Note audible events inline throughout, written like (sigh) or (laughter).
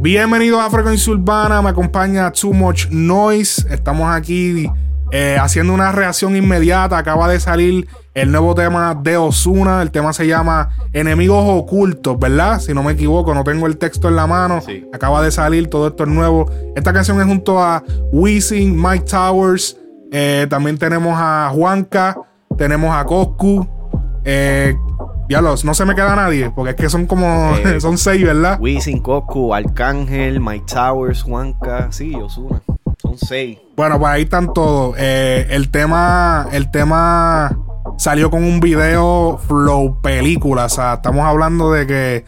Bienvenidos a Frecuencia Urbana, me acompaña Too Much Noise. Estamos aquí eh, haciendo una reacción inmediata. Acaba de salir el nuevo tema de Osuna. El tema se llama Enemigos Ocultos, ¿verdad? Si no me equivoco, no tengo el texto en la mano. Acaba de salir, todo esto es nuevo. Esta canción es junto a Weezing, Mike Towers. Eh, también tenemos a Juanca, tenemos a Coscu. Eh, ya los, no se me queda nadie, porque es que son como, (laughs) son seis, ¿verdad? Wisin, Coco, Arcángel, Mike Towers, Juanca, sí, Osuna. Son seis. Bueno, pues ahí están todos. Eh, el tema, el tema salió con un video flow película. O sea, estamos hablando de que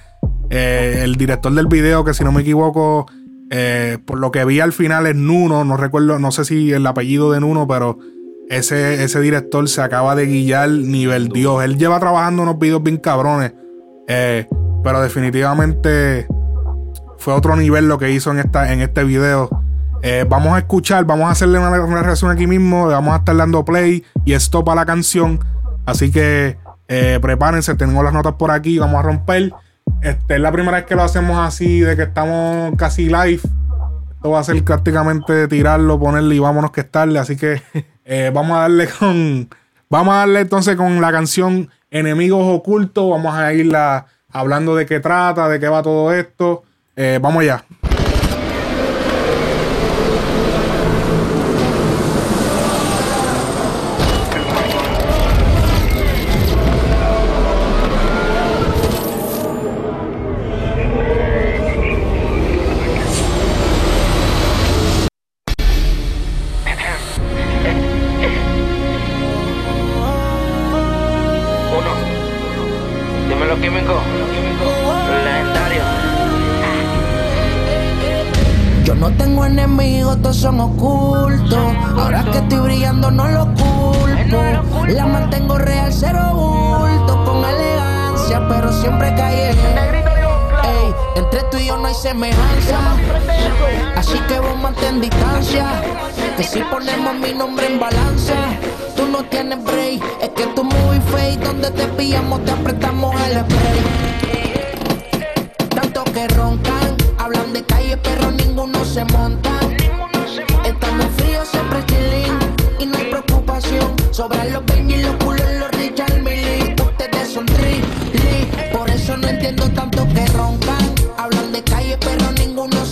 eh, el director del video, que si no me equivoco, eh, por lo que vi al final es Nuno, no recuerdo, no sé si el apellido de Nuno, pero ese, ese director se acaba de guillar nivel Dios. Él lleva trabajando unos videos bien cabrones. Eh, pero definitivamente fue otro nivel lo que hizo en, esta, en este video. Eh, vamos a escuchar, vamos a hacerle una, reacción aquí mismo. Vamos a estar dando play y stop a la canción. Así que eh, prepárense, tengo las notas por aquí. Vamos a romper. Este, es la primera vez que lo hacemos así, de que estamos casi live. Esto va a ser prácticamente tirarlo, ponerle y vámonos que estarle. Así que Eh, vamos a darle (laughs) con. Vamos a darle entonces con la canción Enemigos Ocultos. Vamos a irla hablando de qué trata, de qué va todo esto. Eh, vamos allá.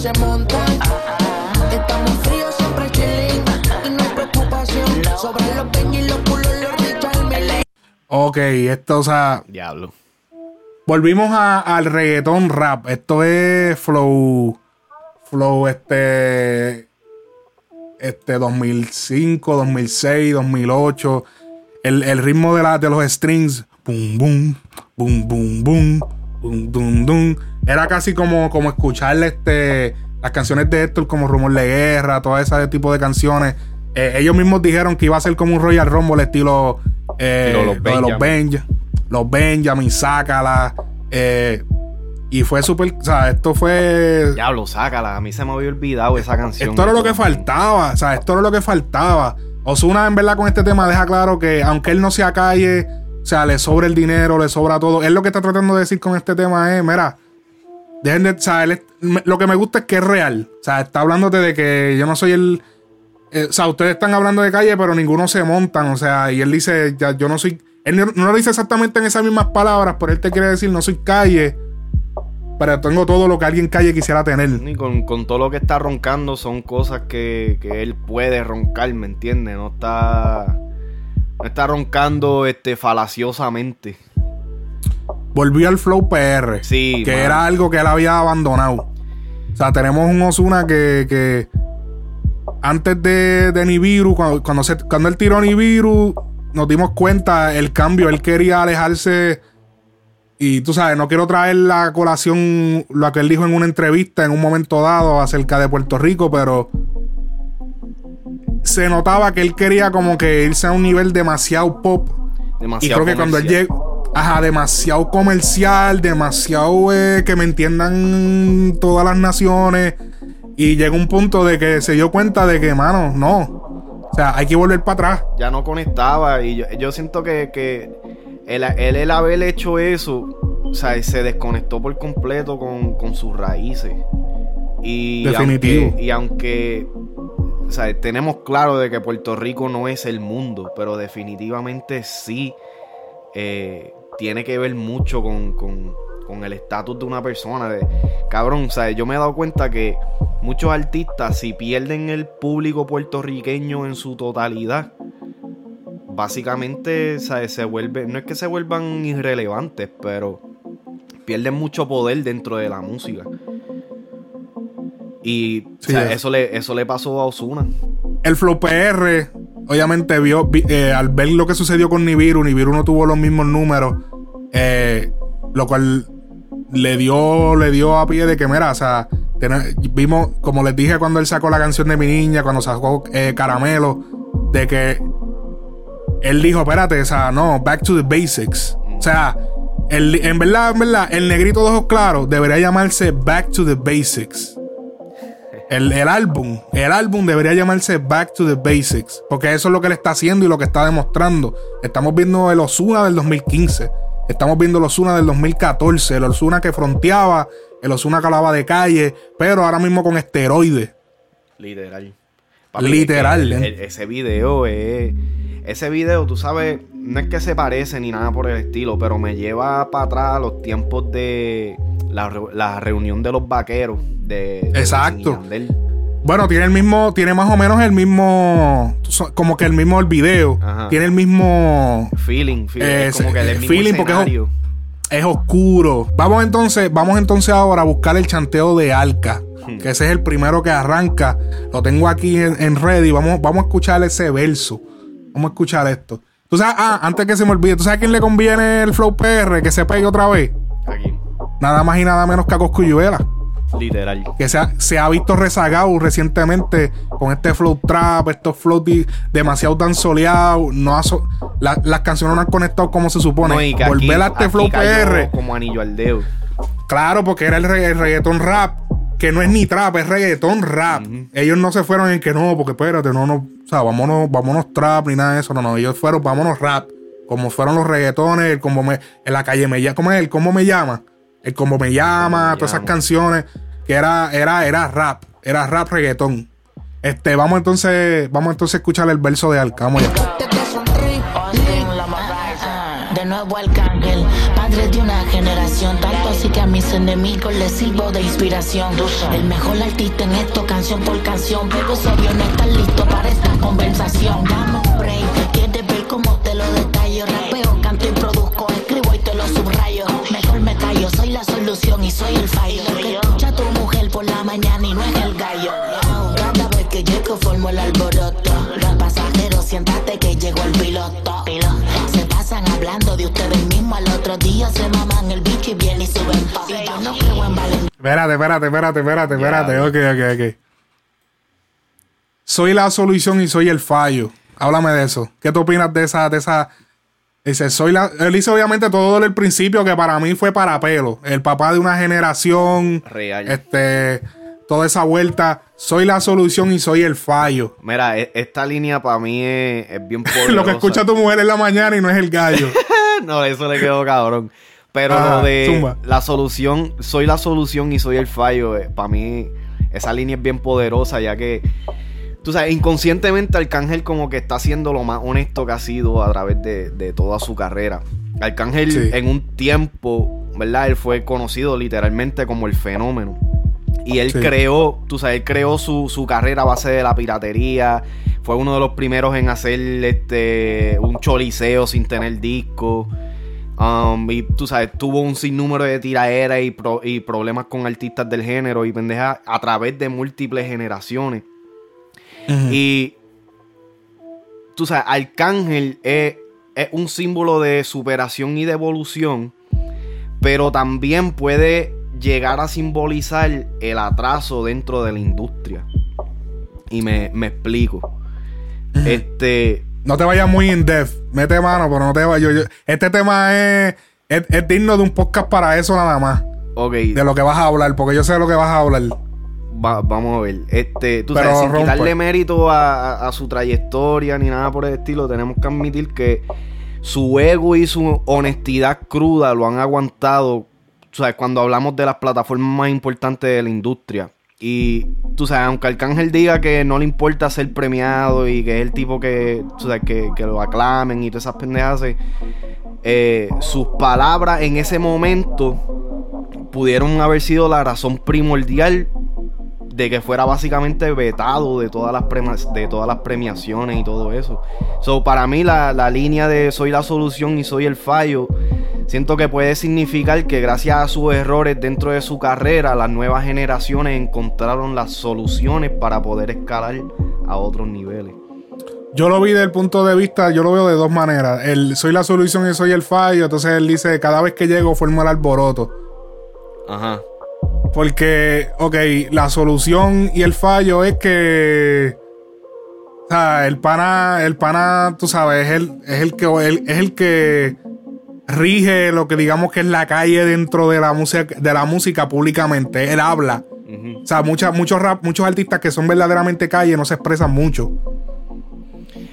se Ok, esto, o sea. Diablo. Volvimos al reggaetón rap. Esto es Flow. Flow, este. Este 2005, 2006, 2008. El, el ritmo de, la, de los strings. Boom, boom. Boom, boom, boom. Boom, boom, boom. Era casi como, como escuchar este, las canciones de Héctor, como Rumor de Guerra, todo ese tipo de canciones. Eh, ellos mismos dijeron que iba a ser como un Royal Rumble estilo, eh, los, de los Benjamin. Los Benjamin, Sácala. Eh, y fue súper. O sea, esto fue. Diablo, sácala. A mí se me había olvidado esa canción. Esto era lo que faltaba. O sea, esto era lo que faltaba. Osuna, en verdad, con este tema deja claro que, aunque él no sea calle, o sea, le sobra el dinero, le sobra todo. Él lo que está tratando de decir con este tema es: mira, dejen de. O sea, lo que me gusta es que es real. O sea, está hablándote de que yo no soy el. Eh, o sea, ustedes están hablando de calle, pero ninguno se montan. O sea, y él dice: ya, yo no soy. Él no, lo dice exactamente en esas mismas palabras, pero él te quiere decir: no soy calle pero tengo todo lo que alguien calle quisiera tener. Y con, todo lo que está roncando son cosas que, él puede roncar, ¿me entiendes? No está. No está roncando este falaciosamente. Volvió al Flow PR. Sí. Que era algo que él había abandonado. O sea, tenemos un Osuna que, que antes de, de Nibiru, cuando, cuando, se, cuando él tiró Nibiru, nos dimos cuenta el cambio. Él quería alejarse y tú sabes, no quiero traer la colación lo que él dijo en una entrevista en un momento dado acerca de Puerto Rico, pero se notaba que él quería como que irse a un nivel demasiado pop. Demasiado y creo que cuando él llegó, ajá, demasiado comercial, demasiado eh, que me entiendan todas las naciones. Y llegó un punto de que se dio cuenta de que, mano, no. O sea, hay que volver para atrás. Ya no conectaba. Y yo, siento que, que el, el, haber hecho eso o sea, se desconectó por completo con, con sus raíces. Y Definitivo. Aunque, y aunque o sea, tenemos claro de que Puerto Rico no es el mundo, pero definitivamente sí eh, tiene que ver mucho con, con, con el estatus de una persona. De, cabrón, sea, yo me he dado cuenta que muchos artistas, si pierden el público puertorriqueño en su totalidad, básicamente sea, se vuelve, no es que se vuelvan irrelevantes, pero pierden mucho poder dentro de la música. Y Sí, es. eso, le, eso le pasó a Osuna. El Flow PR, obviamente, vio vi- eh, al ver lo que sucedió con Nibiru, Nibiru no tuvo los mismos números, eh, lo cual le dio, le dio a pie de que, mira, o sea, vimos, como les dije cuando él sacó la canción de mi niña, cuando sacó eh, Caramelo, de que él dijo, espérate, o sea, no, back to the basics. O sea, el- en verdad, en verdad, el negrito de ojos claros debería llamarse Back to the Basics. El, el álbum, el álbum debería llamarse Back to the Basics, porque eso es lo que él está haciendo y lo que está demostrando. Estamos viendo el Osuna del 2015, estamos viendo el Osuna del 2014, el Osuna que fronteaba, el Osuna que hablaba de calle, pero ahora mismo con esteroides. Literal. Literal, ¿eh? ese video es. Ese video, tú sabes, no es que se parece ni nada por el estilo, pero me lleva para atrás a los tiempos de la, la reunión de los vaqueros. De, de Exacto. Bueno, tiene el mismo, tiene más o menos el mismo, como que el mismo el video, Ajá. tiene el mismo, Feeling, feeling. Eh, como que eh, el mismo feeling, porque es- oscuro. Vamos entonces, vamos entonces ahora a buscar el chanteo de Alca. Que ese es el primero que arranca. Lo tengo aquí en, en ready. Vamos, vamos a escuchar ese verso. Vamos a escuchar esto. Tú sabes, ah, antes que se me olvide, ¿tú sabes a quién le conviene el Flow PR? Que se pegue otra vez. Aquí. Nada más y nada menos que a Coscuyuela. Literal. Que se ha, se ha visto rezagado recientemente con este flow trap, estos flow demasiado tan soleados. No ha so- la- las canciones no han conectado como se supone. No, y que aquí- Volver a este aquí flow PR. Como anillo al dedo. Claro, porque era el, regga- el reggaetón rap, que no es ni trap, es reggaetón rap. Ellos no se fueron en que no, porque espérate, no, no, o sea, vámonos, vámonos trap ni nada de eso. No, no, ellos fueron, vámonos rap. Como fueron los reggaetones, el como me, en la calle me llama, ¿cómo es? El cómo me llama. El cómo me llama, me todas esas llama. canciones, que era, era, era rap, era rap reggaetón. Este, vamos entonces, vamos entonces a escuchar el verso de Alca, vamos allá. Te te sonríe, De nuevo Arcángel, padre de una generación. Tanto así que a mis enemigos les sirvo de inspiración. El mejor artista en esto, canción por canción. Pero obvio, no estás listo para esta conversación. Dame un break, quieres ver cómo te lo detallo. Rapeo, canto y produzco, solución y soy el fallo. Que escucha tu mujer por la mañana y no es el gallo. Cada vez que llego formo el alboroto. Los pasajeros, siéntate que llegó el piloto. Se pasan hablando de ustedes mismos. Al otro día se maman el bicho y vienen y suben pa' yo no creo en valentía. Espérate, espérate, espérate, espérate, espérate. Ya. Ok, ok, ok. Soy la solución y soy el fallo. Háblame de eso. ¿Qué tú opinas de esa, de esa? Dice, soy la. Él hizo obviamente todo desde el principio que para mí fue para pelo. El papá de una generación. Real. Este. Toda esa vuelta. Soy la solución y soy el fallo. Mira, e- esta línea para mí es, es bien poderosa. (laughs) Lo que escucha tu mujer en la mañana y no es el gallo. (laughs) no, eso le quedó cabrón. Pero lo de zumba. la solución, soy la solución y soy el fallo, para mí esa línea es bien poderosa ya que, tú sabes, inconscientemente Arcángel como que está siendo lo más honesto que ha sido a través de, de toda su carrera. Arcángel Sí. en un tiempo, ¿verdad? Él fue conocido literalmente como el fenómeno. Y él Sí. creó, tú sabes, él creó su, su carrera a base de la piratería. Fue uno de los primeros en hacer este un choliseo sin tener disco. Um, y tú sabes, tuvo un sinnúmero de tiraderas y, pro- y problemas con artistas del género y pendejas a través de múltiples generaciones. Y tú sabes, Arcángel es, es un símbolo de superación y de evolución, pero también puede llegar a simbolizar el atraso dentro de la industria. Y me, me explico. Este. No te vayas muy in depth. Mete mano, pero no te vayas. yo- yo- Este tema es, es, es digno de un podcast para eso nada más. Ok, De lo que vas a hablar, porque yo sé de lo que vas a hablar. Va- vamos a ver. Este, tú sabes, sin quitarle mérito a, a- a su trayectoria ni nada por el estilo, tenemos que admitir que su ego y su honestidad cruda lo han aguantado sabes, cuando hablamos de las plataformas más importantes de la industria. Y tú sabes, aunque Arcángel diga que no le importa ser premiado y que es el tipo que, tú sabes, que, que lo aclamen y todas esas pendejas, eh, sus palabras en ese momento pudieron haber sido la razón primordial de que fuera básicamente vetado de todas las, de todas las premiaciones y todo eso. So, para mí la, la línea de soy la solución y soy el fallo Siento que puede significar que gracias a sus errores dentro de su carrera, las nuevas generaciones encontraron las soluciones para poder escalar a otros niveles. Yo lo vi desde el punto de vista, yo lo veo de dos maneras. El, soy la solución y soy el fallo. Entonces él dice, cada vez que llego formo el alboroto. Ajá. Porque, ok, la solución y el fallo es que... O sea, el pana, el pana, tú sabes, es el, es el que, es el que rige lo que digamos que es la calle dentro de la música, de la música públicamente. Él habla. O sea, muchos, rap, muchos artistas que son verdaderamente calle no se expresan mucho.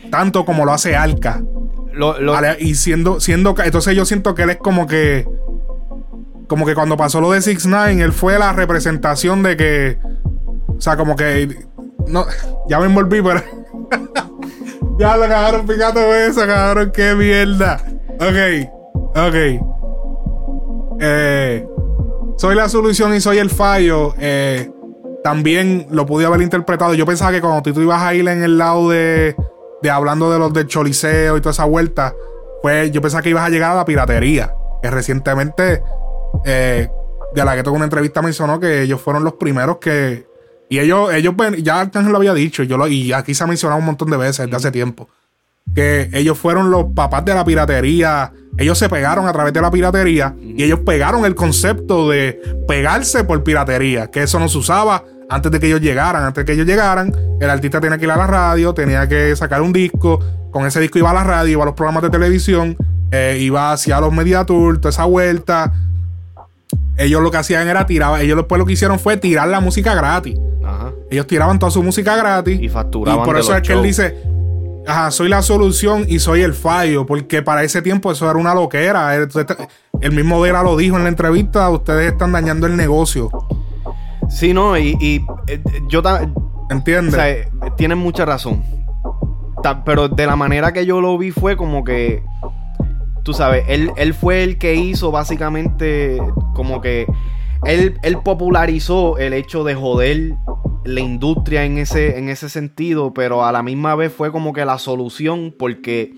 Tanto como lo hace Alca. Y siendo, siendo. Entonces yo siento que él es como que. Como que cuando pasó lo de Six Nine, él fue la representación de que. O sea, como que. No, ya me envolví, pero. (laughs) ya lo cagaron picando eso, cabrón, qué mierda. Ok. Ok. Eh, soy la solución y soy el fallo. Eh, también lo pude haber interpretado. Yo pensaba que cuando tú ibas a ir en el lado de, de hablando de los del choliseo y toda esa vuelta, pues yo pensaba que ibas a llegar a la piratería. Que recientemente, eh, de la que tuve una entrevista, mencionó que ellos fueron los primeros que. Y ellos, ellos ya Arcángel lo había dicho, yo lo, y aquí se ha mencionado un montón de veces desde hace tiempo. Que ellos fueron los papás de la piratería ellos se pegaron a través de la piratería y ellos pegaron el concepto de pegarse por piratería, que eso no se usaba antes de que ellos llegaran. Antes de que ellos llegaran, el artista tenía que ir a la radio, tenía que sacar un disco, con ese disco iba a la radio, iba a los programas de televisión, eh, iba hacia los Mediatour, toda esa vuelta. Ellos lo que hacían era tirar, ellos después lo que hicieron fue tirar la música gratis. Ellos tiraban toda su música gratis. Y facturaban. Y por eso es que él dice, Ajá, soy la solución y soy el fallo, porque para ese tiempo eso era una loquera. El, mismo Vera lo dijo en la entrevista, ustedes están dañando el negocio. Sí, no, y, y eh, yo también... ¿Entiendes? O sea, eh, tienen mucha razón. pero de la manera que yo lo vi fue como que, tú sabes, él, él fue el que hizo básicamente como que él, él popularizó el hecho de joder la industria en ese, en ese sentido, pero a la misma vez fue como que la solución porque,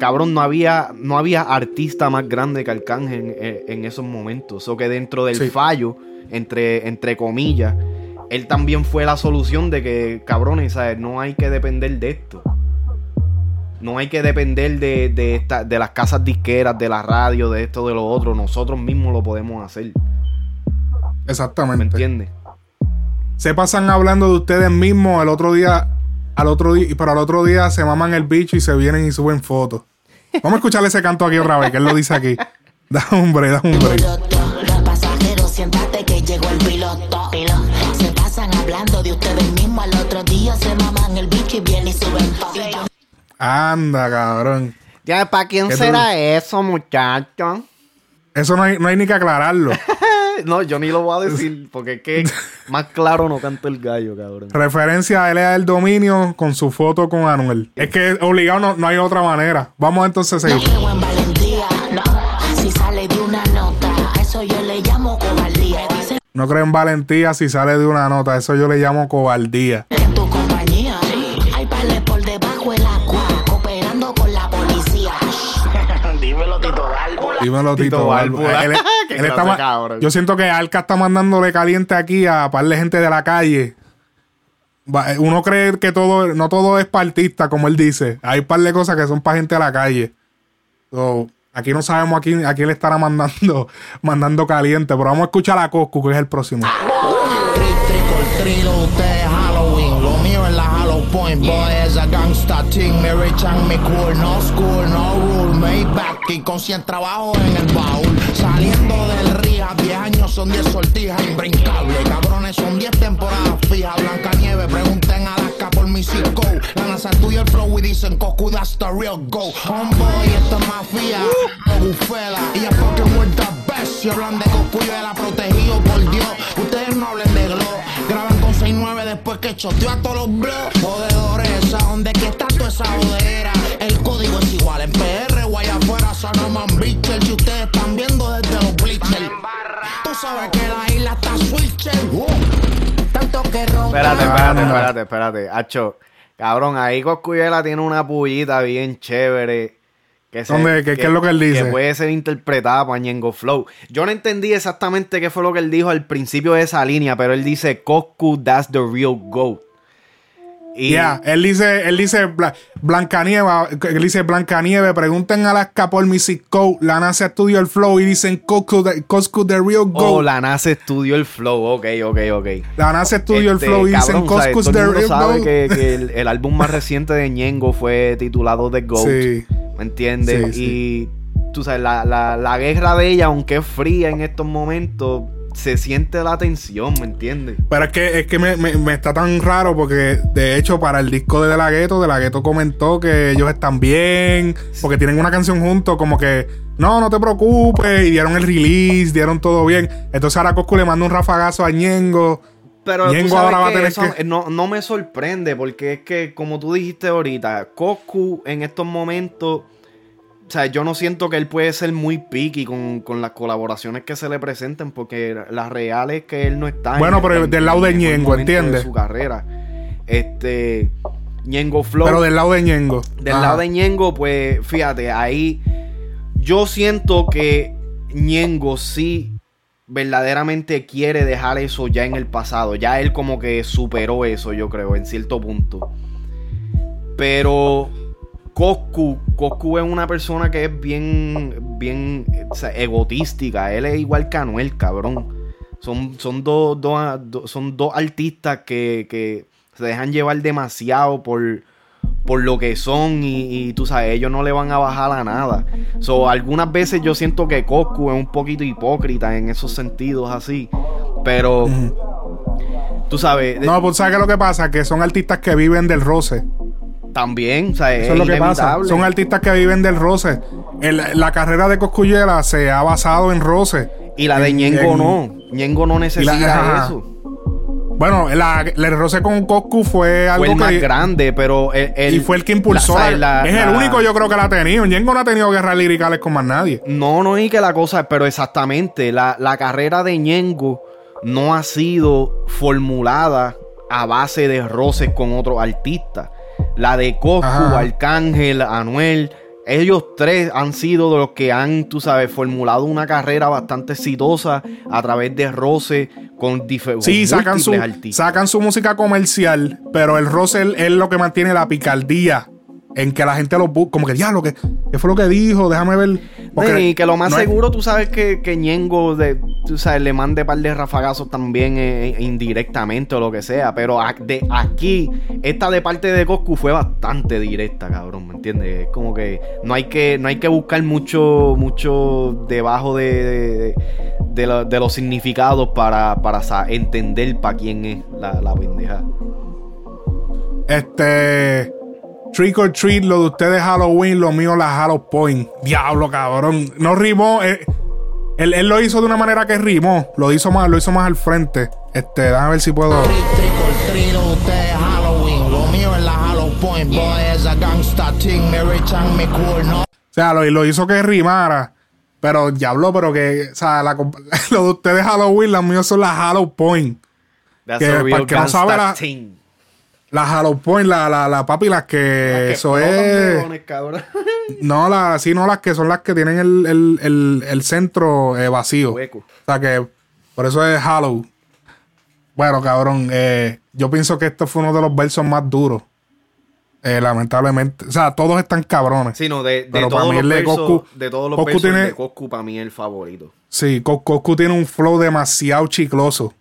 cabrón, no había, no había artista más grande que Arcángel en, esos momentos. O que dentro del fallo, entre, entre comillas, él también fue la solución de que, cabrones, ¿sabes? no hay que depender de esto. No hay que depender de, de, de las casas disqueras, de la radio, de esto, de lo otro. Nosotros mismos lo podemos hacer. Exactamente. ¿Me entiendes? se pasan hablando de ustedes mismos el otro día, al otro día, pero al otro día se maman el bicho y se vienen y suben fotos. Vamos a escucharle ese canto aquí otra vez, que él lo dice aquí. (laughs) Da hombre, da hombre. Pasajeros, siéntate que llegó el piloto. Se pasan hablando de ustedes mismos, al otro día se maman el bicho y vienen y suben fotos. Anda, cabrón. Ya, ¿para quién será eso, muchacho? Eso no hay, no hay ni que aclararlo. (laughs) no, yo ni lo voy a decir, porque es que (laughs) más claro no canta el gallo, cabrón. Referencia a L.A. del dominio con su foto con Anuel. Es que obligado no, no hay otra manera. Vamos entonces a seguir. No creo en valentía, no. Si sale de una nota, eso yo le llamo cobardía. No creo en valentía si sale de una nota, eso yo le llamo cobardía. En tu compañía, Dímelo, Tito, (laughs) yo siento que Alca está mandándole caliente aquí a par de gente de la calle. Uno cree que todo, no todo es partista, como él dice. Hay un par de cosas que son para gente de la calle. aquí no sabemos a quién, a quién le estará mandando, (laughs) mandando caliente, pero vamos a escuchar a Coscu, que es el próximo. Point boy es a gangsta team Me rich and me cool, no school, no rule Me back y con 100 trabajos en el baúl Saliendo del rija, 10 años son 10 sortijas Imbrincable, cabrones son 10 temporadas fijas Blanca nieve, pregunten a Alaska por mi Cisco. La NASA estudia el flow y dicen Coco, that's the real go. Homeboy, esto es mafia, no bufela. Y ya fucking world the best. Si hablan de Coco, yo era protegido por Dios. Ustedes no hablen de Glow. Graban con 6-9 después que choteó a todos los blogs. Jodedores, ¿a dónde que está toda esa jodera? El código es igual en PR o allá afuera. Sonoman Bitcher. Si ustedes están viendo desde los bleachers. Tú sabes que la isla está switcher. Tanto que ronca. Espérate, espérate, espérate, espérate. Hacho, cabrón, ahí Coscuyela tiene una pullita bien chévere. Que se- ¿Dónde? ¿Qué- qué es lo que él dice? Que puede ser interpretada para Ñengo Flow. Yo no entendí exactamente qué fue lo que él dijo al principio de esa línea, pero él dice, Coscu, that's the real goat. Y Ya, él dice, él dice Bla- Blancanieve, él dice Blancanieve, pregunten a la por mi la NASA estudió el flow y dicen Coscu the, Coscu the real go. Oh, la NASA estudió el flow. Ok, ok, ok. La NASA estudió Este, el flow y dicen. Coscu the real sabe go. que, que el, el álbum más reciente de Ñengo fue titulado The Goat. Sí. ¿Me entiendes? Sí, y tú sabes, la, la, la guerra de ella, aunque es fría en estos momentos, se siente la tensión, ¿me entiendes? Pero es que, es que me, me- me está tan raro porque, de hecho, para el disco de De La Ghetto, De La Ghetto comentó que ellos están bien, porque tienen una canción juntos, como que, no, no te preocupes, y dieron el release, dieron todo bien. Entonces ahora Coscu le manda un rafagazo a Ñengo. Pero tú sabes ahora va a que tener eso que- no, no me sorprende porque es que, como tú dijiste ahorita, Coscu en estos momentos, o sea, yo no siento que él puede ser muy picky con, con las colaboraciones que se le presenten porque las reales que él no está Bueno, en- pero en- del lado de Ñengo, ¿entiendes? De su carrera. Este, Ñengo Flow. Pero del lado de Ñengo. Del Ajá. lado de Ñengo, pues fíjate, ahí yo siento que Ñengo sí verdaderamente quiere dejar eso ya en el pasado. Ya él como que superó eso, yo creo, en cierto punto. Pero Coscu, Coscu es una persona que es bien, bien egotística. Él es igual que Anuel, cabrón. Son, son, dos, dos- son dos artistas que se dejan llevar demasiado por, por lo que son y, y tú sabes, ellos no le van a bajar a nada. So, algunas veces yo siento que Coscu es un poquito hipócrita en esos sentidos así. Pero, tú sabes, No, pues ¿sabes qué es lo que pasa? Que son artistas que viven del roce. también, o sea, Eso es lo que pasa. Son artistas que viven del roce. El- la carrera de Coscuyela se ha basado en roce. Y la de En- Ñengo en- no. Ñengo no necesita eso. Bueno, la, el roce con Coscu fue algo Fue el más que. grande, pero el, el- y fue el que impulsó. la- la- la- es el único, yo creo que la ha tenido. Ñengo no ha tenido guerras liricales con más nadie. No, no es que la cosa, pero exactamente, la, la carrera de Ñengo no ha sido formulada a base de roces con otros artistas. La de Coscu. Arcángel, Anuel, ellos tres han sido de los que han, tú sabes, formulado una carrera bastante exitosa a través de roces con diferentes Sí, sacan su, sacan su música comercial, pero el roce es lo que mantiene la picardía. En que la gente lo busca, como que diablo, ¿qué, ¿qué fue lo que dijo? Déjame ver. Porque y que lo más no es- seguro, tú sabes que, que Ñengo de, tú sabes, le mande par de rafagazos también eh, indirectamente o lo que sea. Pero a- de aquí, esta de parte de Coscu fue bastante directa, cabrón, ¿me entiendes? Es como que no hay que, no hay que buscar mucho, mucho debajo de, de, de lo- de los significados para, para sa- entender para quién es la, la pendeja. Este. Trick or treat, lo de ustedes Halloween, lo mío la Halloween Point. Diablo, cabrón. No rimó. eh, él, él lo hizo de una manera que rimó. Lo hizo más, lo hizo más al frente. Este, déjame ver si puedo. Trick, or treat, ustedes Halloween. Lo mío es la Hollow Point. Boy, es a gangsta thing. Me rechan mi cool, ¿no? O sea, lo, lo hizo que rimara. Pero diablo, pero que. O sea, la (laughs) lo de ustedes Halloween, los míos son las Halloween Point. That's Que a para real el que no sabe gangsta la- thing. Las Halloween Point, la, la, la papi, las que. Que eso es. leones. (laughs) No, las, sí, no, las que son las que tienen el, el, el, el centro eh, vacío. Hueco. O sea que por eso es Hollow. Bueno, cabrón, eh, yo pienso que esto fue uno de los versos más duros. Eh, lamentablemente. O sea, todos están cabrones. Sí, no, de, de Pero para todos mí los el de versos, Coscu- de todos los Coscu versos, tiene- de Coscu para mí es el favorito. Sí, Coscu tiene un flow demasiado chicloso.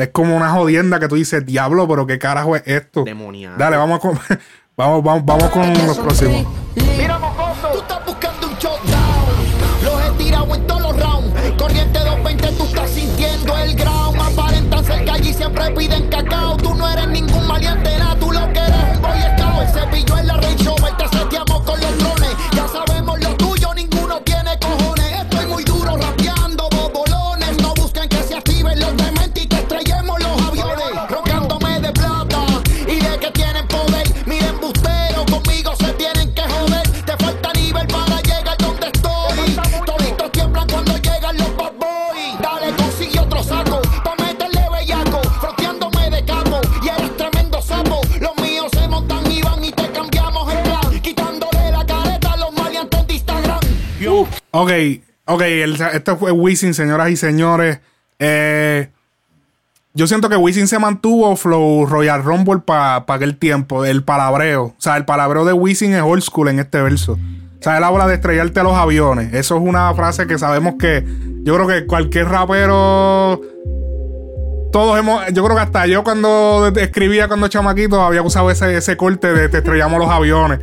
Es como una jodienda que tú dices, diablo, pero qué carajo es esto. Demoniado. Dale, vamos con, (laughs) vamos, vamos, vamos con los próximos. Mira, mocoso. Tú estás buscando un showdown. Los he tirado en todos los rounds. Corriente 220, tú estás sintiendo el ground. Aparentan cerca y siempre piden cacao. Tú no eres ningún Ok, ok, el, este fue Wisin, señoras y señores. Eh, yo siento que Wisin se mantuvo flow Royal Rumble para aquel tiempo, el palabreo. O sea, el palabreo de Wisin es old school en este verso. O sea, él habla de estrellarte a los aviones. Eso es una frase que sabemos que yo creo que cualquier rapero todos hemos, yo creo que hasta yo cuando escribía cuando chamaquito había usado ese, ese corte de te estrellamos los aviones.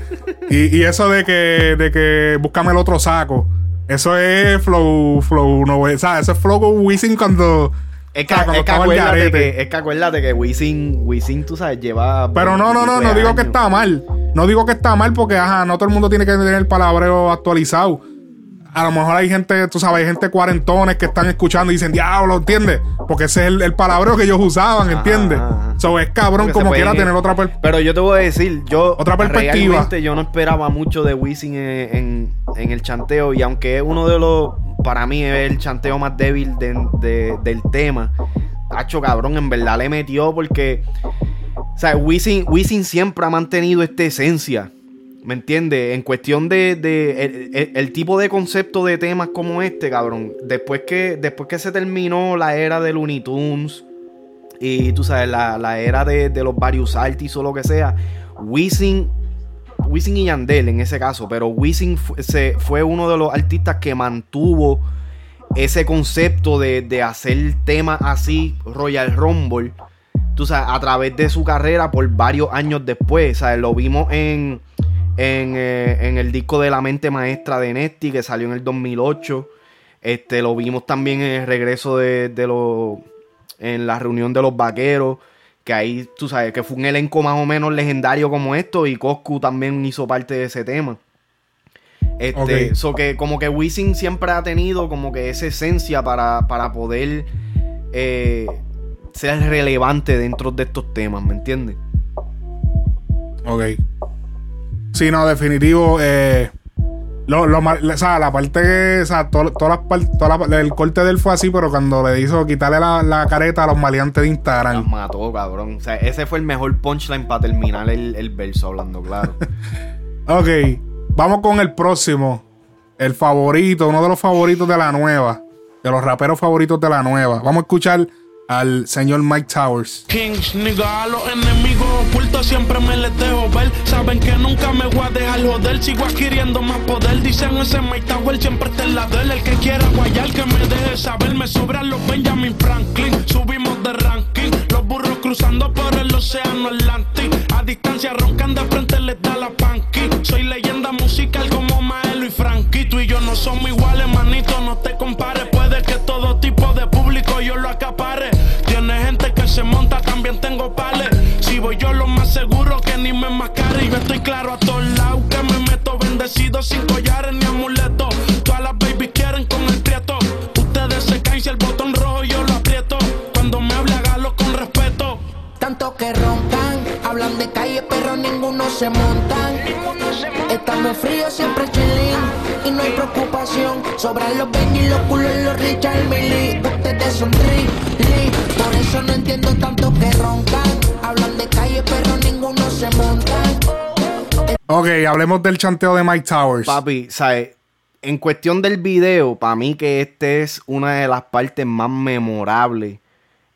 Y, y, eso de que, de que búscame el otro saco. Eso es flow, flow, no, o sea, eso es flow con Wisin cuando es que, es, que acuérdate que, es que acuérdate que Wisin, Wisin, tú sabes, lleva. Pero no, no, no, no digo que está mal. No digo que está mal porque, ajá, no todo el mundo tiene que tener el palabreo actualizado. A lo mejor hay gente, tú sabes, hay gente cuarentones que están escuchando y dicen, diablo, ¿entiendes? Porque ese es el, palabreo que ellos usaban, ¿entiendes? Eso es cabrón como quiera tener otra perspectiva. Pero yo te voy a decir, yo. Otra perspectiva. Realmente yo no esperaba mucho de Wisin en, en el chanteo y aunque es uno de los para mí es el chanteo más débil del tema. Hacho cabrón, en verdad le metió porque. O sea, Wisin, siempre ha mantenido esta esencia. ¿Me entiendes? En cuestión de, el, tipo de concepto de temas como este, cabrón. Después que, después que se terminó la era de Looney Tunes y tú sabes, la, era de, los varios artis o lo que sea, Wisin Wisin y Yandel en ese caso, pero Wisin fue uno de los artistas que mantuvo ese concepto de, hacer temas así, Royal Rumble, tú sabes, a través de su carrera por varios años después. ¿sabes? Lo vimos en, eh, en, el disco de La Mente Maestra de Nesty, que salió en el 2008. Este, lo vimos también en el regreso de, de los. en la reunión de los vaqueros que ahí tú sabes que fue un elenco más o menos legendario como esto y Coscu también hizo parte de ese tema. Este, so que como que Wisin siempre ha tenido como que esa esencia para, para poder eh, ser relevante dentro de estos temas, ¿me entiendes? Ok. Sí, no, definitivo. Eh, lo, lo, o sea, la parte, o sea, todas las el corte de él fue así, pero cuando le hizo quitarle la, careta a los maleantes de Instagram. Los mató, cabrón. O sea, ese fue el mejor punchline para terminar el, el verso hablando, claro. (laughs) ok, vamos con el próximo. El favorito, uno de los favoritos de la nueva. De los raperos favoritos de la nueva. Vamos a escuchar al señor Mike Towers. Kings, nigga, a los enemigos ocultos siempre me les dejo ver. Saben que nunca me voy a dejar joder. Sigo adquiriendo más poder. Dicen ese Mike Towers siempre está en la del. El que quiera guayar, que me deje saber. Me sobran los Benjamin Franklin. Subimos de ranking. Los burros cruzando por el océano Atlántico. A distancia roncan de frente, les da la panqui. Soy leyenda musical como Maelo y Franquito. Y yo no somos iguales, manito, no te compares. Voy yo lo más seguro que ni me enmascare. Y yo estoy claro a todos lados que me meto bendecido sin collares ni amuletos. Todas las babies quieren con el prieto. Ustedes se caen si el botón rojo yo lo aprieto. Cuando me habla galo con respeto. Tanto que roncan, hablan de calle pero ninguno se montan. Estamos fríos siempre chilling y no hay preocupación. Sobran los Ben y los culos los Richard Millie. Ustedes son por eso no entiendo tanto que roncan. Hablan de calle, pero ninguno se monta. Ok, hablemos del chanteo de Mike Towers. Papi, ¿sabes? En cuestión del video, para mí que este es una de las partes más memorables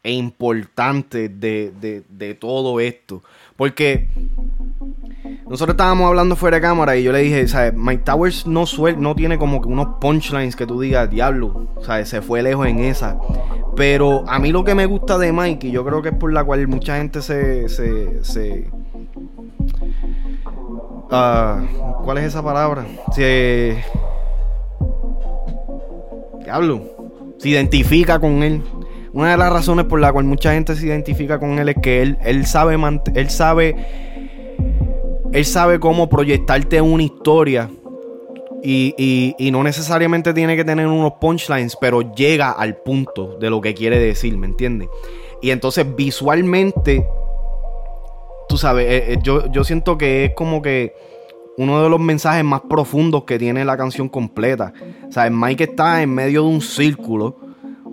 e importantes de, de todo esto. Porque nosotros estábamos hablando fuera de cámara y yo le dije, ¿sabes? Mike Towers no, suel no tiene como que unos punchlines que tú digas, diablo, ¿sabes? Se fue lejos en esa. Pero a mí lo que me gusta de Mike, y yo creo que es por la cual mucha gente se. se, ah, ¿Cuál es esa palabra? Se. Diablo. Se identifica con él. Una de las razones por la cual mucha gente se identifica con él es que él, él sabe. Él sabe él sabe cómo proyectarte una historia y, no necesariamente tiene que tener unos punchlines, pero llega al punto de lo que quiere decir, ¿me entiendes? Y entonces visualmente, tú sabes, eh, eh, yo, yo siento que es como que uno de los mensajes más profundos que tiene la canción completa. O sea, Mike está en medio de un círculo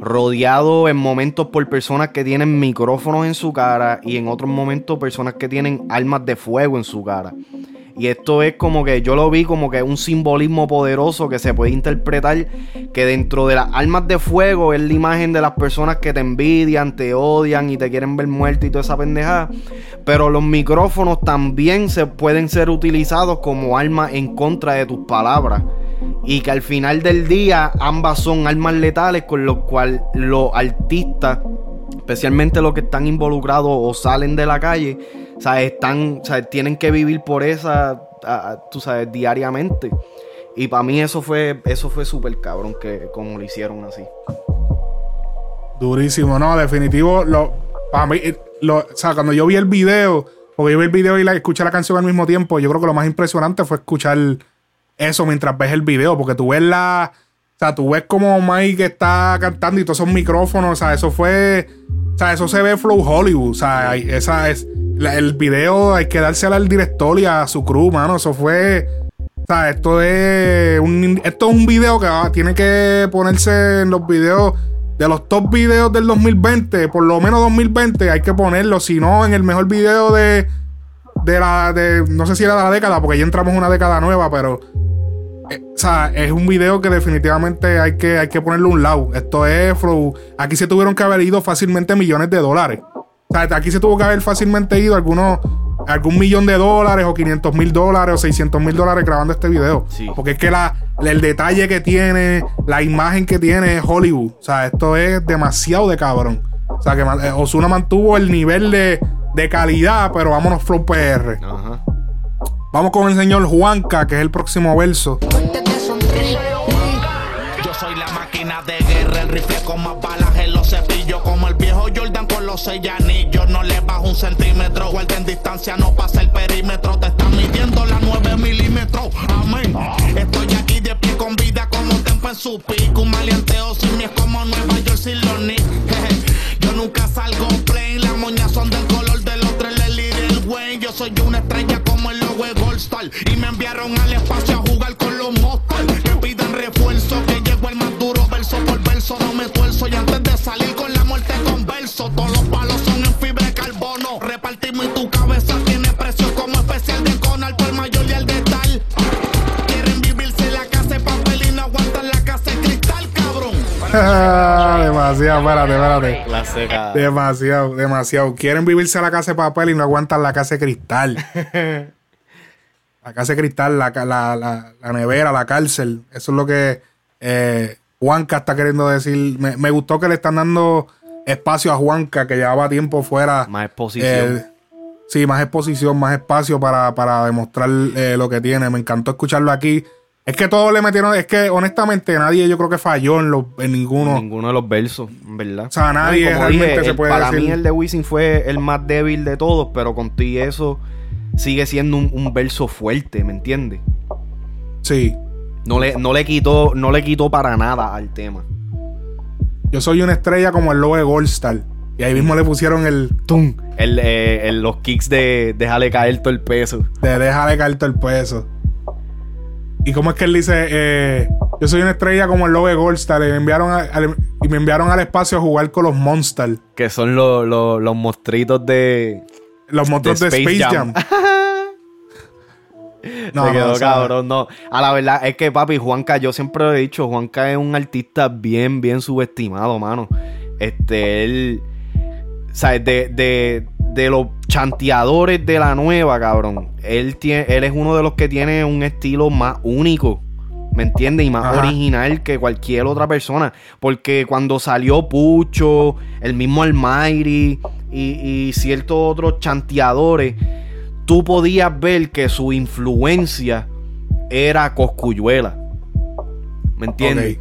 rodeado en momentos por personas que tienen micrófonos en su cara y en otros momentos personas que tienen armas de fuego en su cara. Y esto es como que yo lo vi como que un simbolismo poderoso que se puede interpretar que dentro de las armas de fuego es la imagen de las personas que te envidian, te odian y te quieren ver muerto y toda esa pendejada. Pero los micrófonos también se pueden ser utilizados como armas en contra de tus palabras. Y que al final del día ambas son armas letales con lo cual los artistas, especialmente los que están involucrados o salen de la calle, sea, están, sea, tienen que vivir por esa, tú sabes, diariamente. Y para mí eso fue, eso fue súper cabrón que como lo hicieron así. Durísimo, no, definitivo. Lo, para mí, lo, o sea, cuando yo vi el video, porque yo vi el video y la, escuché la canción al mismo tiempo, yo creo que lo más impresionante fue escuchar eso mientras ves el video, porque tú ves la. O sea, tú ves como Mike está cantando y todos esos micrófonos, o sea, eso fue. O sea, eso se ve Flow Hollywood, o sea, esa es el video hay que dársela al director y a su crew, mano. Eso fue. O sea, esto es un, esto es un video que tiene que ponerse en los videos de los top videos del 2020, por lo menos 2020, hay que ponerlo. Si no, en el mejor video de, de la. De, no sé si era de la década, porque ya entramos en una década nueva, pero. Eh, o sea, es un video que definitivamente hay que, hay que ponerle un lado. Esto es Aquí se tuvieron que haber ido fácilmente millones de dólares. O sea, aquí se tuvo que haber fácilmente ido algunos, algún millón de dólares o 500 mil dólares o 600 mil dólares grabando este video. Porque es que la, el detalle que tiene, la imagen que tiene es Hollywood. O sea, esto es demasiado de cabrón. O sea, que eh, Osuna mantuvo el nivel de, de calidad, pero vámonos Flow PR. Ajá. Vamos con el señor Juanca, que es el próximo verso. Yo soy la máquina de guerra, el rifle con más balas en los cepillos, como el viejo Jordan con los seis anillos. No le bajo un centímetro, en distancia, no pasa el perímetro. Te están midiendo la 9 milímetros. Amén. Estoy aquí de pie con vida como tempo en su pico. Un maleanteo sin mí es como Nueva York sin los Yo nunca salgo plain, las moñas son de Y me enviaron al espacio a jugar con los monsters. Que pidan refuerzo, que llego el más duro verso por verso. No me esfuerzo y antes de salir con la muerte converso. Todos los palos son en fibra de carbono. Repartimos y tu cabeza tiene precio como especial de Conal por mayor y el de tal. Quieren vivirse la casa de papel y no aguantan la casa de cristal, cabrón. (laughs) demasiado, espérate, espérate. Demasiado, demasiado. Quieren vivirse la casa de papel y no aguantan la casa de cristal. (laughs) la casa de cristal, la, la, la, nevera, la cárcel. Eso es lo que eh, Juanca está queriendo decir. Me, me, gustó que le están dando espacio a Juanca, que llevaba tiempo fuera. Más exposición. Eh, sí, más exposición, más espacio para, para demostrar eh, lo que tiene. Me encantó escucharlo aquí. Es que todos le metieron, es que honestamente nadie yo creo que falló en, en ninguno. ninguno de los versos, ¿verdad? O sea, nadie realmente se puede Para mí el de Wisin fue el más débil de todos, pero con ti eso sigue siendo un, verso fuerte, ¿me entiendes? Sí. No le, no le quitó, no le quitó para nada al tema. Yo soy una estrella como el logo de Goldstar. Y ahí mismo le pusieron el tum. Eh, el, los kicks de déjale caer todo el peso. De déjale caer todo el peso. ¿Y cómo es que él dice? Eh, yo soy una estrella como el logo de Goldstar. Y me enviaron, y me enviaron al espacio a jugar con los Monsters. Que son los, los, monstruitos de. Los monstruos de, Space, Jam. (laughs) no, Se quedó cabrón, no. A la verdad es que, papi, Juanca, yo siempre lo he dicho, Juanca es un artista bien, bien subestimado, mano. Este, él. ¿Sabes? De, de, de los chanteadores de la nueva, cabrón. Él, tiene, él es uno de los que tiene un estilo más único. ¿Me entiendes? Y más original que cualquier otra persona. Porque cuando salió Pucho, el mismo Almighty y, y ciertos otros chanteadores tú podías ver que su influencia era Coscuyuela. ¿Me entiendes?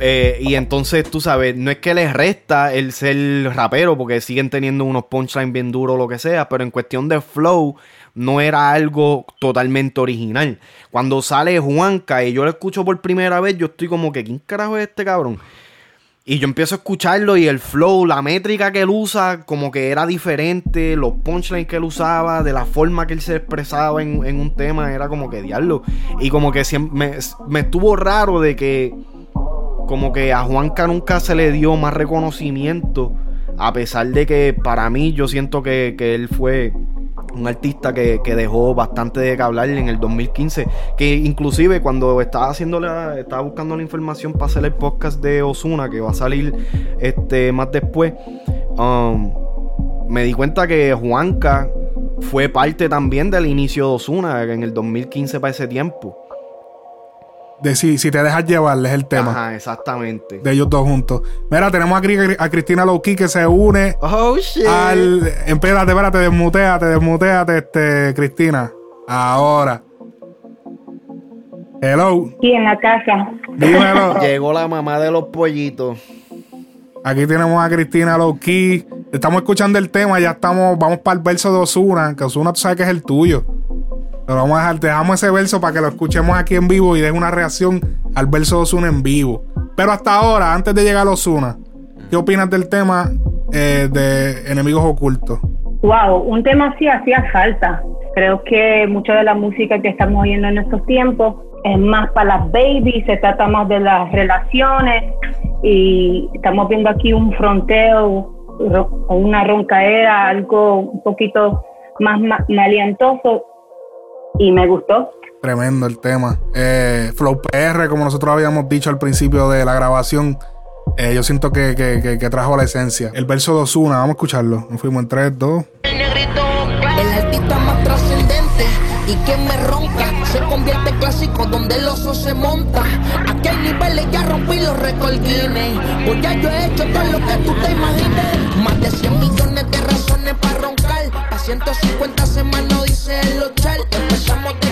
Eh, y entonces, tú sabes, no es que les resta el ser rapero, porque siguen teniendo unos punchlines bien duros o lo que sea, pero en cuestión de flow, no era algo totalmente original. Cuando sale Juanca y yo lo escucho por primera vez, yo estoy como que, ¿quién carajo es este cabrón? Y yo empiezo a escucharlo y el flow, la métrica que él usa, como que era diferente, los punchlines que él usaba, de la forma que él se expresaba en, un tema, era como que diablo. Y como que siempre, me, estuvo raro de que, como que a Juanca nunca se le dio más reconocimiento, a pesar de que para mí yo siento que, que él fue un artista que, que, dejó bastante de que hablar en el 2015. Que inclusive cuando estaba haciendo la, estaba buscando la información para hacer el podcast de Osuna, que va a salir este más después, um, me di cuenta que Juanca fue parte también del inicio de Osuna en el 2015 para ese tiempo. De si, si te dejas llevar, es el tema. Ajá, exactamente. De ellos dos juntos. Mira, tenemos a, Cristina Lowkey que se une oh, shit. al. Espérate, espérate, desmuteate, desmuteate, este, Cristina. Ahora. Hello. Y en la casa. Dímelo. (laughs) Llegó la mamá de los pollitos. Aquí tenemos a Cristina Lowkey. Estamos escuchando el tema, ya estamos, vamos para el verso de Osuna, que Osuna tú sabes que es el tuyo. Pero vamos a dejar, dejamos ese verso para que lo escuchemos aquí en vivo y den una reacción al verso de Osuna en vivo. Pero hasta ahora, antes de llegar a Osuna, ¿qué opinas del tema eh, de enemigos ocultos? Wow, un tema así hacía falta. Creo que mucha de la música que estamos oyendo en estos tiempos es más para las babies, se trata más de las relaciones y estamos viendo aquí un fronteo o una roncaera, algo un poquito más malientoso y me gustó. Tremendo el tema. Eh, Flow PR, como nosotros habíamos dicho al principio de la grabación, eh, yo siento que, que, que, trajo la esencia. El verso de Osuna, vamos a escucharlo. Nos fuimos en 3, 2. El negrito, el artista más trascendente y quien me ronca se convierte en clásico donde el oso se monta. Aquel nivel ya rompí los recordines. Pues ya yo he hecho todo lo que tú te imagines. Más de 100 millones 150 semanas dice el ochal. Empezamos desde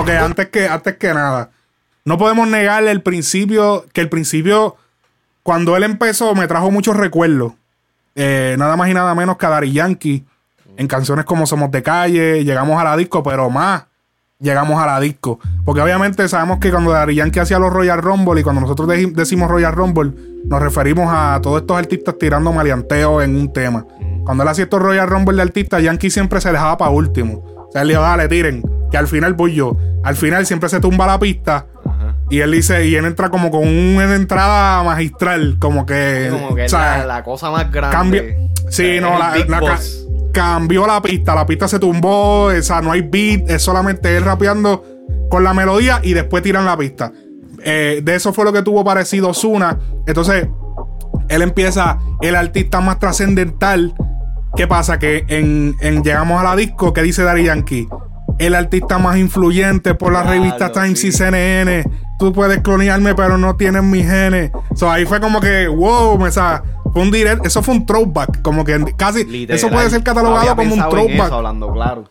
Ok, antes que, antes que nada, no podemos negarle el principio, que el principio, cuando él empezó, me trajo muchos recuerdos. Eh, nada más y nada menos que a Dari Yankee. En canciones como Somos de Calle, llegamos a la disco, pero más llegamos a la disco. Porque obviamente sabemos que cuando Dari Yankee hacía los Royal Rumble y cuando nosotros decimos Royal Rumble, nos referimos a todos estos artistas tirando maleanteo en un tema. Cuando él hacía estos Royal Rumble de artistas, Yankee siempre se dejaba para último. O sea, él dijo, dale, tiren, que al final voy yo. Al final siempre se tumba la pista. Y él dice, y él entra como con una entrada magistral, como que. como que o sea, la, la cosa más grande. Cambia. Sí, Es no, la, ca- cambió la pista. La pista se tumbó. O sea, no hay beat. Es solamente él rapeando con la melodía y después tiran la pista. Eh, de eso fue lo que tuvo parecido Zuna. Entonces, él empieza el artista más trascendental. ¿Qué pasa? Que en, en Llegamos a la disco, ¿qué dice Daddy Yankee? El artista más influyente por las Claro, revistas Times sí. y CNN. Tú puedes clonarme, pero no tienes mis genes. So, ahí fue como que, wow, sea, fue un direct, eso fue un throwback. Como que casi, Literal. eso puede ser catalogado como un throwback. eso, hablando claro.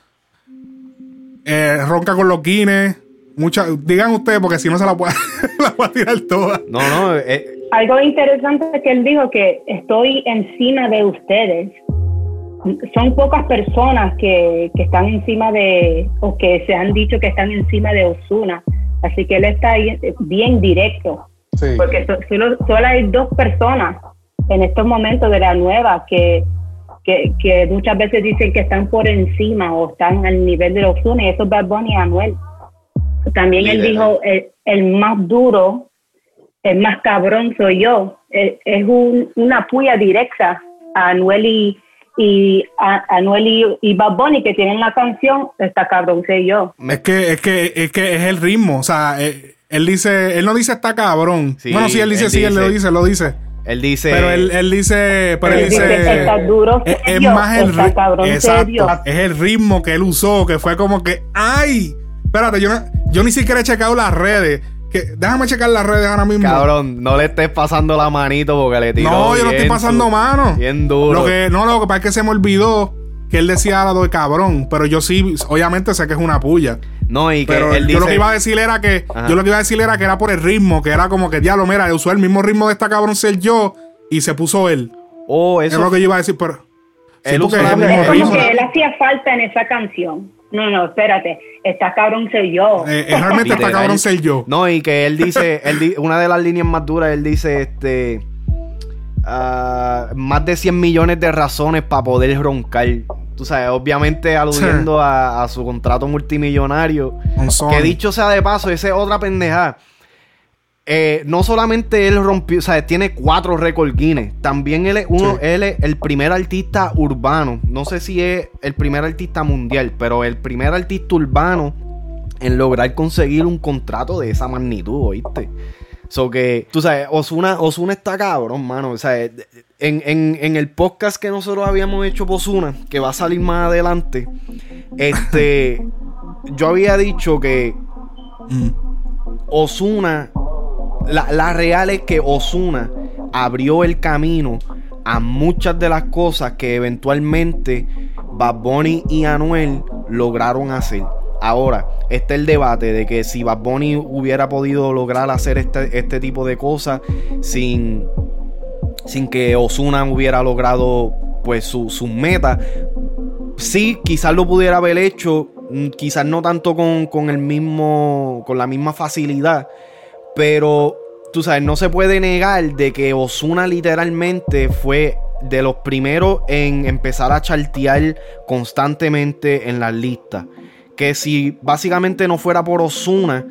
Eh, ronca con los guines. Mucha, digan ustedes, porque si no se la puede, (laughs) la puede tirar toda. No, no, eh, Algo interesante que él dijo que estoy encima de ustedes. Son pocas personas que, que están encima de, o que se han dicho que están encima de Osuna. Así que él está ahí bien directo. Sí. Porque so- solo, solo hay dos personas en estos momentos de la nueva que, que, que muchas veces dicen que están por encima o están al nivel de Osuna, y eso es Bad Bunny y Anuel. También él dijo, el, el más duro, el más cabrón soy yo. Es, es un- una puya directa a Anuel y, y a, Anuel y, y Bad Bunny que tienen la canción, está cabrón soy yo. Es que, es que, es que es el ritmo. O sea, eh, él dice, él no dice está cabrón. Sí, bueno, sí, él dice, él sí, él lo dice- lo dice. él dice. Pero él, él dice, pero él Él dice, dice, está duro, es, más el está ri- cabrón, exacto, serio. es el ritmo que él usó, que fue como que, ay, espérate, yo no, yo ni siquiera he checado las redes. Que, déjame checar las redes ahora mismo. Cabrón, no le estés pasando la manito porque le tiró no, yo no estoy pasando su- mano. Bien duro. Lo que, no, lo que pasa es que se me olvidó que él decía algo de cabrón, pero yo sí, obviamente sé que es una puya. No, y que Pero él yo dice. lo que iba a decir era que Ajá. yo lo que iba a decir era que era por el ritmo, que era como que diablo, mira, usó el mismo ritmo de esta cabrón ser yo y se puso él. Oh, Es eso. lo que yo iba a decir, pero sí, Él usó es la el misma mismo Es como ritmo. que él hacía falta en esa canción. No, no, espérate. Está cabrón soy yo. Eh, eh, realmente (laughs) está cabrón ser yo. No, y que él dice, (laughs) él di- una de las líneas más duras, él dice, este, ah, más de 100 millones de razones para poder roncar. Tú sabes, obviamente aludiendo a, a su contrato multimillonario. Que dicho sea de paso, esa es otra pendejada. Eh, no solamente él rompió, o sea, tiene cuatro récords Guinness. También él es uno, Sí. él es el primer artista urbano. No sé si es el primer artista mundial, pero el primer artista urbano en lograr conseguir un contrato de esa magnitud, ¿oíste? So que, tú sabes, Osuna, Osuna está cabrón, mano. O sea, en, en- en el podcast que nosotros habíamos hecho por Osuna, que va a salir más adelante, este, (laughs) yo había dicho que Mm. Osuna, la, la real es que Osuna abrió el camino a muchas de las cosas que eventualmente Bad Bunny y Anuel lograron hacer. Ahora, está el debate de que si Bad Bunny hubiera podido lograr hacer este, este tipo de cosas sin, sin que Osuna hubiera logrado pues su- sus metas. Sí, quizás lo pudiera haber hecho, mm, quizás no tanto con, con el mismo, con la misma facilidad, pero tú sabes, no se puede negar de que Osuna literalmente fue de los primeros en empezar a chartear constantemente en las listas. Que si básicamente no fuera por Osuna,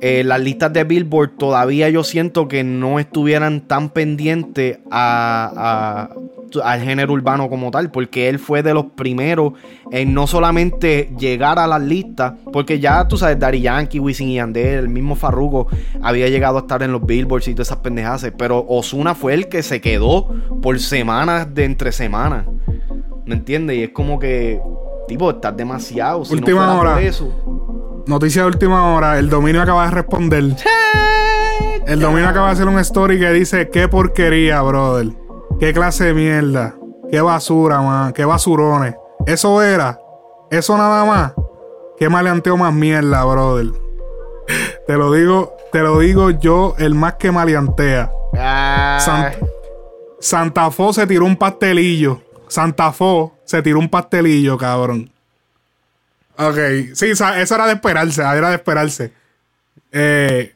eh, las listas de Billboard todavía yo siento que no estuvieran tan pendientes a, a- al género urbano como tal, porque él fue de los primeros en no solamente llegar a las listas, porque ya tú sabes, Daddy Yankee, Wisin y Yandel, el mismo Farruko había llegado a estar en los Billboards y todas esas pendejadas, pero Osuna fue el que se quedó por semanas de entre semanas, ¿me entiendes? Y es como que, tipo, estás demasiado. Si Última no fuera por hora. eso, Noticia de última hora. El dominio acaba de responder. El dominio acaba de hacer un story que dice: Qué porquería, brother. Qué clase de mierda. Qué basura, man. Qué basurones. Eso era. Eso nada más. Qué maleanteo más mierda, brother. Te lo digo, te lo digo yo, el más que maleantea. Ah, Sant- Santa Fo se tiró un pastelillo. Santa Fo se tiró un pastelillo, cabrón. Ok, sí, eso era de esperarse, era de esperarse. Eh,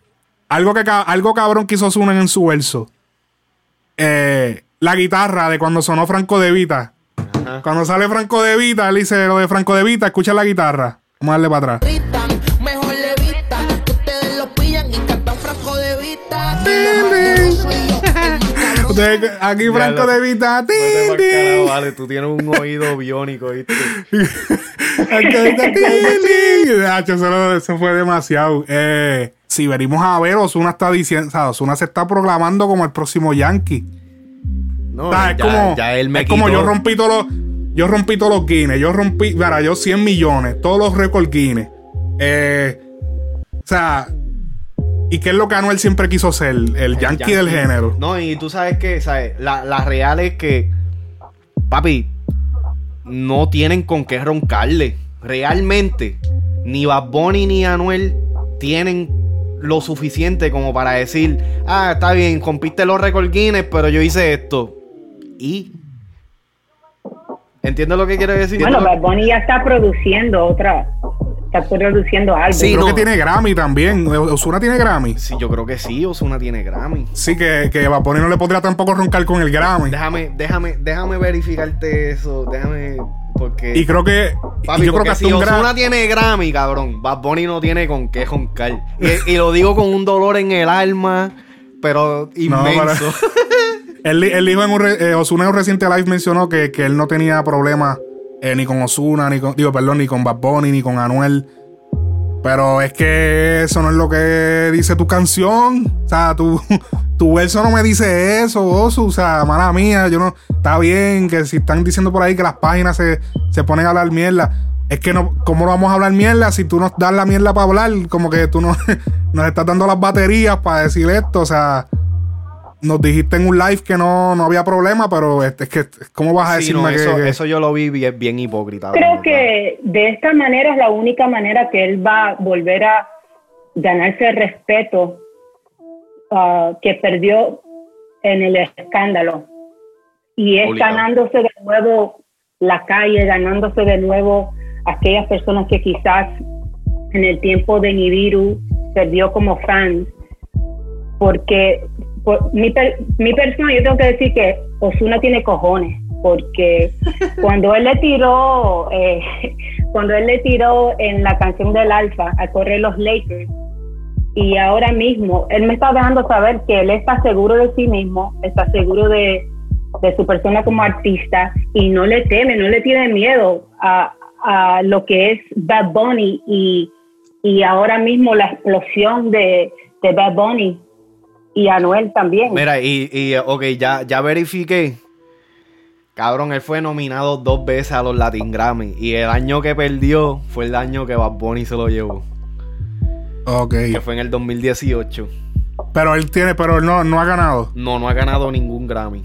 algo, que, algo cabrón quiso Sunan en su verso. Eh, la guitarra de cuando sonó Franco de Vita. Ajá. Cuando sale Franco de Vita, él dice lo de Franco de Vita, escucha la guitarra. Vamos a darle para atrás. Aquí Franco de Vita. Vale, tú tienes un oído biónico, ¿viste? (laughs) Eso, fue demasiado. Eh, si venimos a ver, Osuna está diciendo, o sea, Ozuna se está proclamando como el próximo Yankee. No, O sea, es ya, como, ya él me es como yo rompí todos los, yo rompí todos los Guinness, yo rompí, mira, yo 100 millones, todos los récords Guinness. Eh, o sea, ¿y qué es lo que Anuel siempre quiso ser? El, el Yankee, del género. No, y tú sabes que, ¿sabes? La, la real es que, papi, no tienen con qué roncarle. Realmente, ni Bad Bunny ni Anuel tienen lo suficiente como para decir, ah, está bien, compiste los récords Guinness, pero yo hice esto. Y... ¿Entiendes lo que quiero decir? Bueno, Bad Bunny ya está produciendo otra. Está produciendo algo. Sí, Creo no. que tiene Grammy también. Osuna tiene Grammy. Sí, yo creo que sí, Osuna tiene Grammy. Sí, que, que Bad Bunny no le podría tampoco roncar con el Grammy. Déjame, déjame, déjame verificarte eso. Déjame. Porque. Y creo que. Papi, yo creo que si Grammy. tiene Grammy, cabrón, Bad Bunny no tiene con qué joncar. Y, y lo digo con un dolor en el alma, pero inmenso. (laughs) Él, él dijo en un. re- eh, Ozuna en un reciente live mencionó que, que él no tenía problemas eh, ni con Osuna, ni con. Digo, perdón, ni con Bad Bunny, ni con Anuel. Pero es que eso no es lo que dice tu canción. O sea, tu, (laughs) tu verso no me dice eso, Osu. O sea, mala mía, yo no. Está bien que si están diciendo por ahí que las páginas se, se ponen a hablar mierda. Es que no, ¿cómo no vamos a hablar mierda si tú nos das la mierda para hablar? Como que tú no, (laughs) nos estás dando las baterías para decir esto. O sea, nos dijiste en un live que no, no había problema, pero es, es que, ¿cómo vas a Sí, decirme no, eso, que, eso yo lo vi bien, bien hipócrita. Creo verdad. que de esta manera es la única manera que él va a volver a ganarse el respeto ah, que perdió en el escándalo. Y es Obligado. ganándose de nuevo la calle, ganándose de nuevo aquellas personas que quizás en el tiempo de Nibiru perdió como fans, porque por, mi, mi persona, yo tengo que decir que Osuna tiene cojones, porque (laughs) cuando él le tiró, eh, (laughs) cuando él le tiró en la canción del Alfa a correr los Lakers, y ahora mismo él me está dejando saber que él está seguro de sí mismo, está seguro de, de su persona como artista y no le teme, no le tiene miedo a, a lo que es Bad Bunny y, y ahora mismo la explosión de, de Bad Bunny y Anuel también. Mira, y, y ok, ya, ya verifiqué. Cabrón, él fue nominado dos veces a los Latin Grammy. Y el año que perdió fue el año que Bad Bunny se lo llevó. Ok. Que fue en el 2018. Pero él tiene, pero él no, no ha ganado. No, no ha ganado ningún Grammy.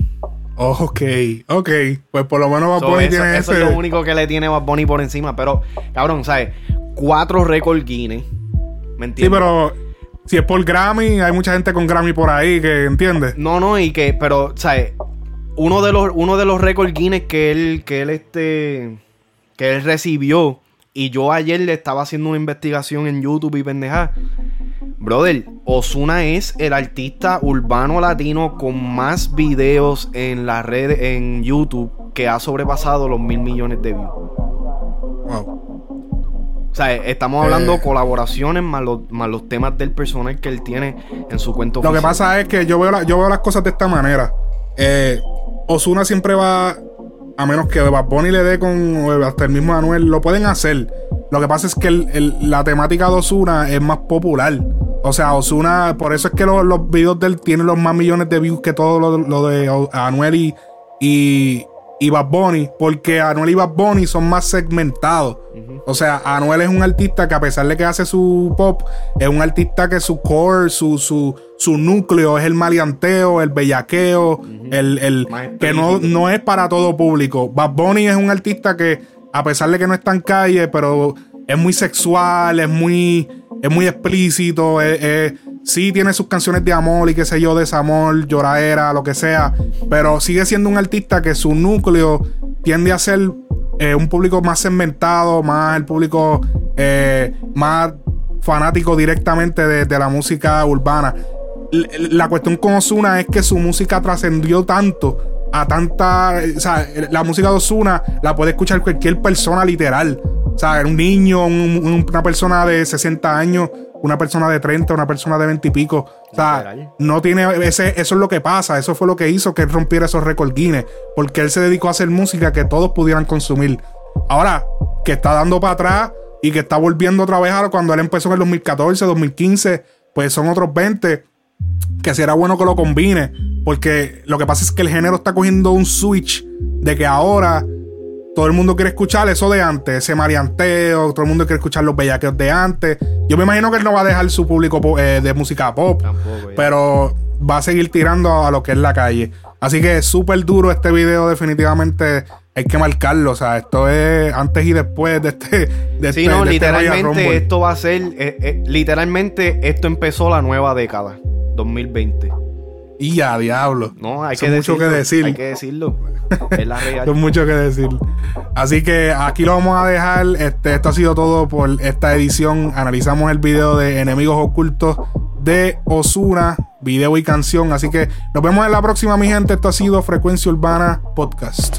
Ok, ok. Pues por lo menos Bad So, Bunny eso, tiene eso ese. es lo único que le tiene Bad Bunny por encima. Pero, cabrón, ¿sabes? Cuatro récord Guinness. ¿Me entiendes? Sí, pero si es por Grammy, hay mucha gente con Grammy por ahí que entiende. No, no, y que, pero, ¿sabes? Uno de los, uno de los récord Guinness que él, que él, este, que él recibió, y yo ayer le estaba haciendo una investigación en YouTube y pendeja. Brother, Osuna es el artista urbano latino con más videos en las redes, en YouTube, que ha sobrepasado los mil millones de views. Wow. O sea, estamos hablando Eh. colaboraciones más los, más los temas del personal que él tiene en su cuento Lo que pasa es que yo veo, la- yo veo las cosas de esta manera. Eh, Osuna siempre va, a menos que Bad Bunny le dé con o hasta el mismo Anuel, lo pueden hacer. Lo que pasa es que el- el- la temática de Osuna es más popular. O sea, Osuna, por eso es que los, los videos de él tienen los más millones de views que todo lo, lo de Anuel y, y, y Bad Bunny, porque Anuel y Bad Bunny son más segmentados. O sea, Anuel es un artista que a pesar de que hace su pop, es un artista que su core, su, su, su núcleo es el maleanteo, el bellaqueo, el, el que no, no es para todo público. Bad Bunny es un artista que, a pesar de que no está en calle, pero es muy sexual, es muy, es muy explícito, es- es- sí tiene sus canciones de amor y qué sé yo, desamor, lloradera, lo que sea, pero sigue siendo un artista que su núcleo tiende a ser eh, un público más segmentado, más el público eh, más fanático directamente de, la música urbana. La cuestión con Osuna es que su música trascendió tanto a tanta. O sea, la música de Osuna la puede escuchar cualquier persona literal. O sea, un niño, un- un- una persona de 60 años, una persona de 30, una persona de 20 y pico. O sea, no tiene. Ese, eso es lo que pasa. Eso fue lo que hizo que él rompiera esos récords Guinness. Porque él se dedicó a hacer música que todos pudieran consumir. Ahora, que está dando para atrás y que está volviendo otra vez a cuando él empezó en el 2014, 2015, pues son otros 20 que será bueno que lo combine. Porque lo que pasa es que el género está cogiendo un switch de que ahora todo el mundo quiere escuchar eso de antes, ese marianteo, todo el mundo quiere escuchar los bellaqueos de antes. Yo me imagino que él no va a dejar su público eh, de música pop, Tampoco, pero va a seguir tirando a lo que es la calle. Así que es súper duro este video, definitivamente hay que marcarlo. O sea, esto es antes y después de este. De Sí, este- no, de este literalmente esto va a ser, eh, eh, literalmente esto empezó la nueva década, 2020. Y ya, diablo. No, hay que mucho decirlo. que decir. Hay que decirlo. es la real. Hay mucho que decir. Así que aquí lo vamos a dejar. Este, esto ha sido todo por esta edición. Analizamos el video de Enemigos Ocultos de Osuna, video y canción. Así que nos vemos en la próxima, mi gente. Esto ha sido Frecuencia Urbana Podcast.